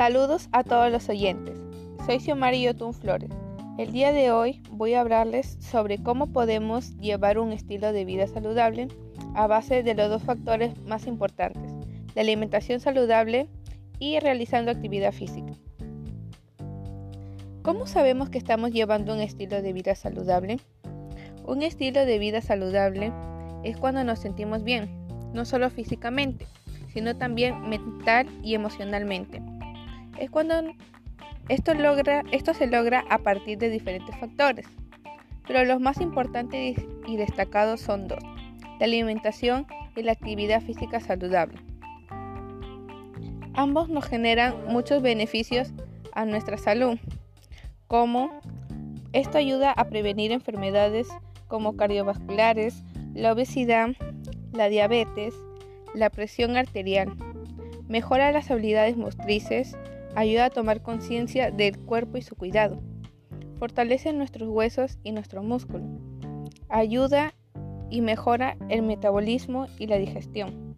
Saludos a todos los oyentes. Soy Xiomari Yotun Flores. El día de hoy voy a hablarles sobre cómo podemos llevar un estilo de vida saludable a base de los dos factores más importantes, la alimentación saludable y realizando actividad física. ¿Cómo sabemos que estamos llevando un estilo de vida saludable? Un estilo de vida saludable es cuando nos sentimos bien, no solo físicamente, sino también mental y emocionalmente. Es cuando esto, se logra a partir de diferentes factores, pero los más importantes y destacados son dos, la alimentación y la actividad física saludable. Ambos nos generan muchos beneficios a nuestra salud, como esto ayuda a prevenir enfermedades como cardiovasculares, la obesidad, la diabetes, la presión arterial, mejora las habilidades motrices, ayuda a tomar conciencia del cuerpo y su cuidado, fortalece nuestros huesos y nuestro músculo, ayuda y mejora el metabolismo y la digestión,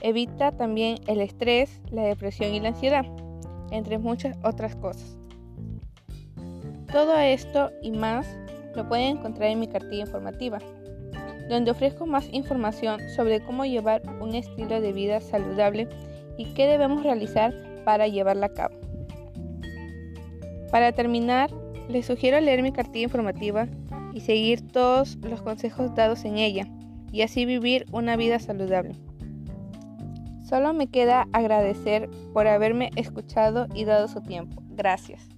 evita también el estrés, la depresión y la ansiedad, entre muchas otras cosas. Todo esto y más lo pueden encontrar en mi cartilla informativa donde ofrezco más información sobre cómo llevar un estilo de vida saludable y qué debemos realizar para llevarla a cabo. Para terminar, les sugiero leer mi cartilla informativa y seguir todos los consejos dados en ella y así vivir una vida saludable. Solo me queda agradecer por haberme escuchado y dado su tiempo. Gracias.